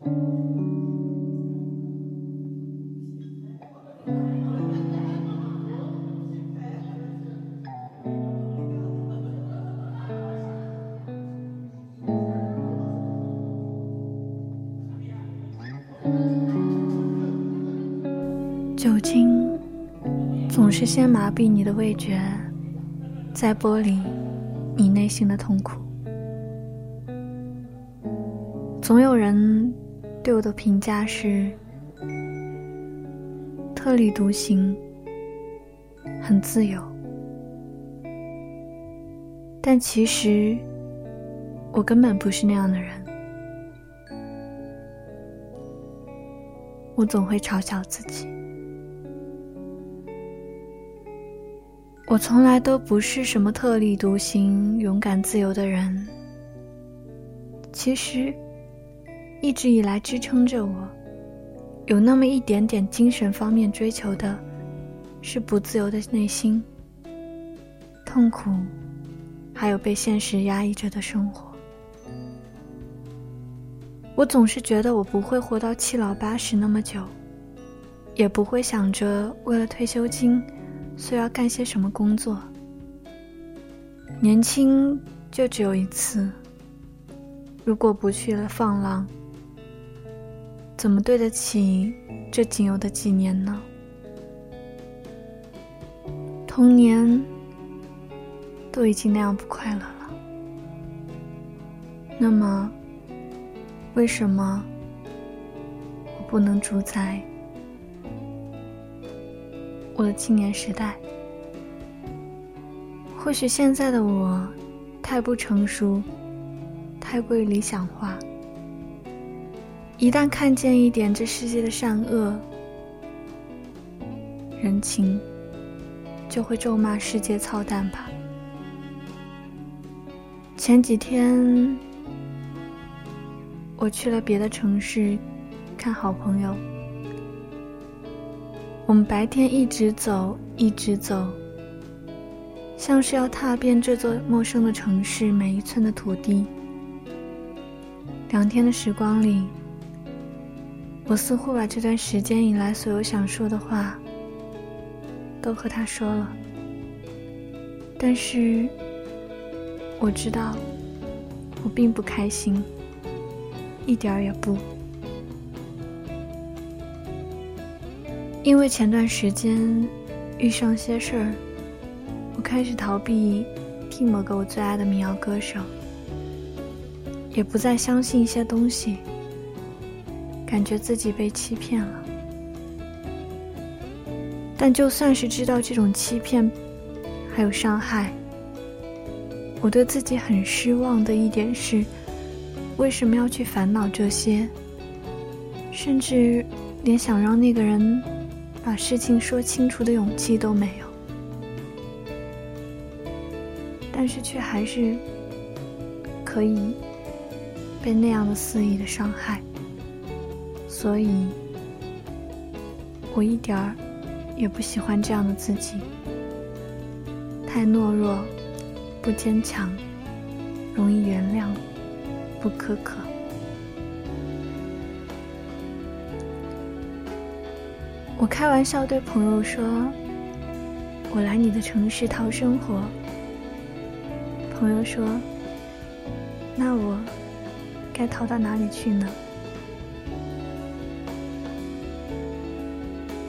酒精总是先麻痹你的味觉，再剥离你内心的痛苦。总有人对我的评价是特立独行，很自由，但其实我根本不是那样的人。我总会嘲笑自己。我从来都不是什么特立独行、勇敢自由的人。其实，一直以来支撑着我，有那么一点点精神方面追求的，是不自由的内心、痛苦，还有被现实压抑着的生活。我总是觉得我不会活到七老八十那么久，也不会想着为了退休金。需要干些什么工作？年轻就只有一次，如果不去了放浪，怎么对得起这仅有的几年呢？童年都已经那样不快乐了，那么为什么我不能主宰？我的青年时代，或许现在的我太不成熟，太过于理想化。一旦看见一点这世界的善恶、人情，就会咒骂世界操蛋吧。前几天，我去了别的城市看好朋友。我们白天一直走，一直走，像是要踏遍这座陌生的城市每一寸的土地。两天的时光里，我似乎把这段时间以来所有想说的话，都和他说了。但是，我知道，我并不开心，一点儿也不。因为前段时间遇上些事儿，我开始逃避听某个我最爱的民谣歌手，也不再相信一些东西，感觉自己被欺骗了。但就算是知道这种欺骗还有伤害，我对自己很失望的一点是，为什么要去烦恼这些？甚至连想让那个人。把事情说清楚的勇气都没有，但是却还是可以被那样的肆意的伤害，所以，我一点儿也不喜欢这样的自己，太懦弱，不坚强，容易原谅，不苛刻。我开玩笑对朋友说：“我来你的城市讨生活。”朋友说：“那我该逃到哪里去呢？”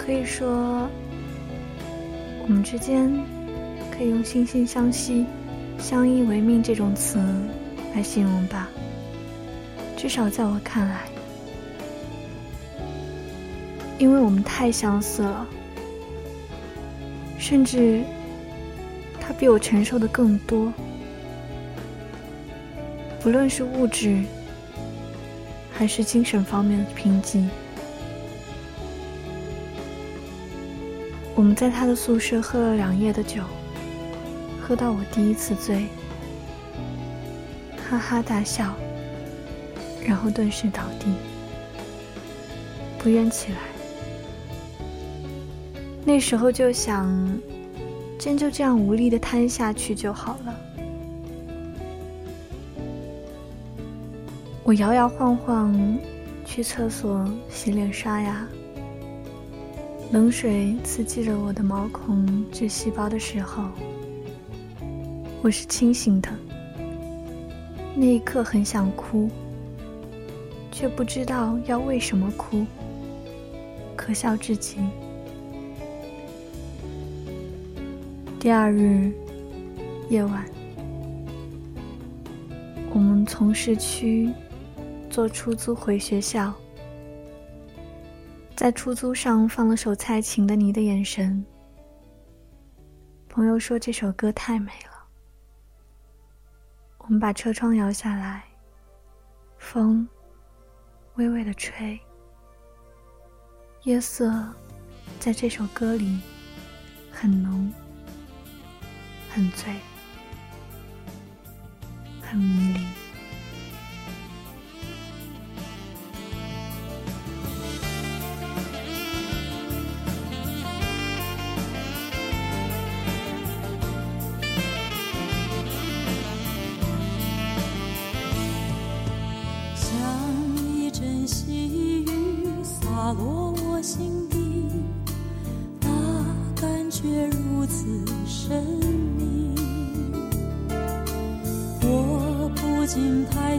可以说，我们之间可以用惺惺相惜、相依为命这种词来形容吧。至少在我看来。因为我们太相似了，甚至他比我承受的更多，不论是物质还是精神方面的贫瘠。我们在他的宿舍喝了两夜的酒，喝到我第一次醉，哈哈大笑，然后顿时倒地，不愿起来。那时候就想，真就这样无力的瘫下去就好了。我摇摇晃晃去厕所洗脸刷牙，冷水刺激着我的毛孔至细胞的时候，我是清醒的。那一刻很想哭，却不知道要为什么哭，可笑至极。第二日夜晚，我们从市区坐出租回学校，在出租上放了首蔡琴的《你的眼神》。朋友说这首歌太美了，我们把车窗摇下来，风微微的吹，夜色在这首歌里很浓。很醉，很迷离。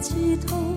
寄托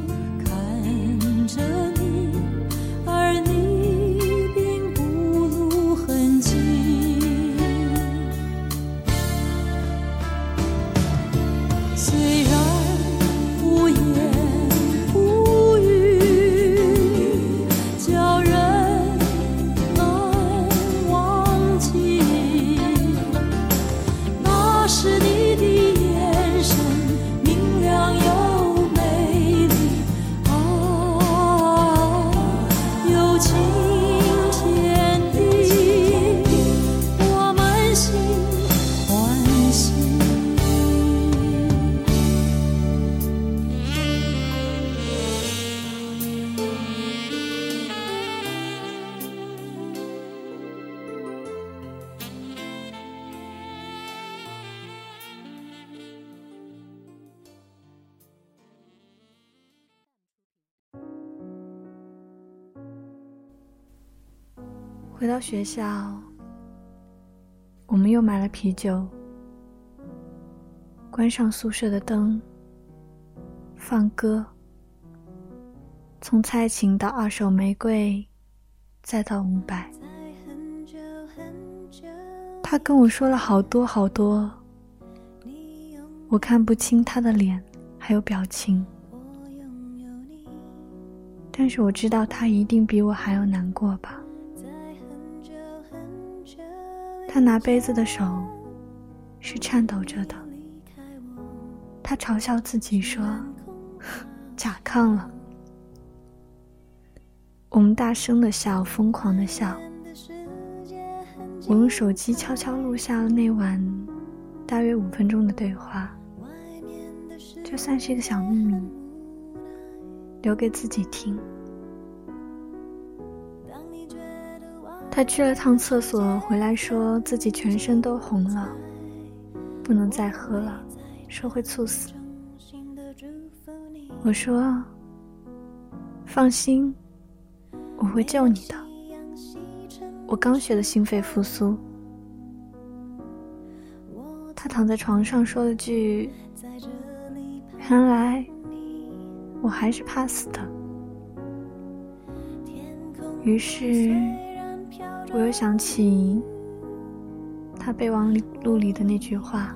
回到学校，我们又买了啤酒，关上宿舍的灯，放歌，从蔡琴到二手玫瑰，再到伍佰。他跟我说了好多好多，我看不清他的脸还有表情，但是我知道他一定比我还要难过吧。他拿杯子的手是颤抖着的，他嘲笑自己说：“甲亢了。”我们大声的笑，疯狂的笑。我用手机悄悄录下了那晚大约五分钟的对话，就算是一个小秘密，留给自己听。他去了趟厕所，回来说自己全身都红了，不能再喝了，说会猝死。我说：“放心，我会救你的。我刚学的心肺复苏。”他躺在床上说了句：“原来我还是怕死的。”于是。我又想起他备忘录里的那句话：“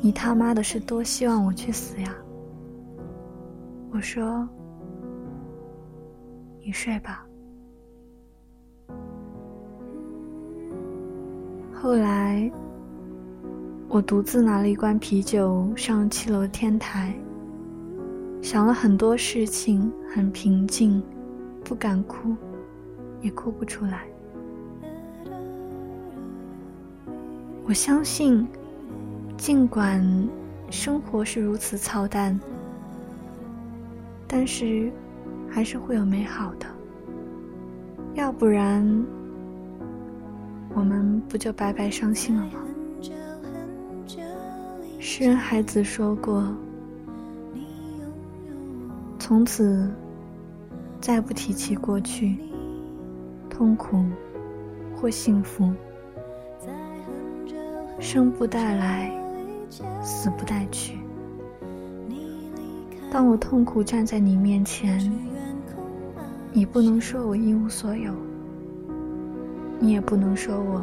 你他妈的是多希望我去死呀！”我说：“你睡吧。”后来，我独自拿了一罐啤酒上七楼天台，想了很多事情，很平静，不敢哭。也哭不出来。我相信，尽管生活是如此操蛋，但是还是会有美好的。要不然，我们不就白白伤心了吗？诗人海子说过：“从此，再不提起过去，痛苦或幸福，生不带来，死不带去。当我痛苦站在你面前，你不能说我一无所有，你也不能说我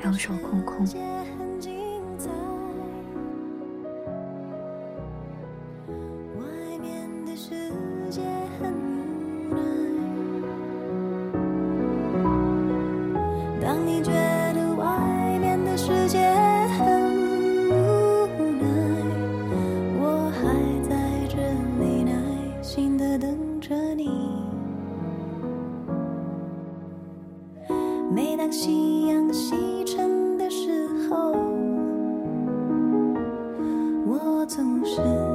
两手空空。总是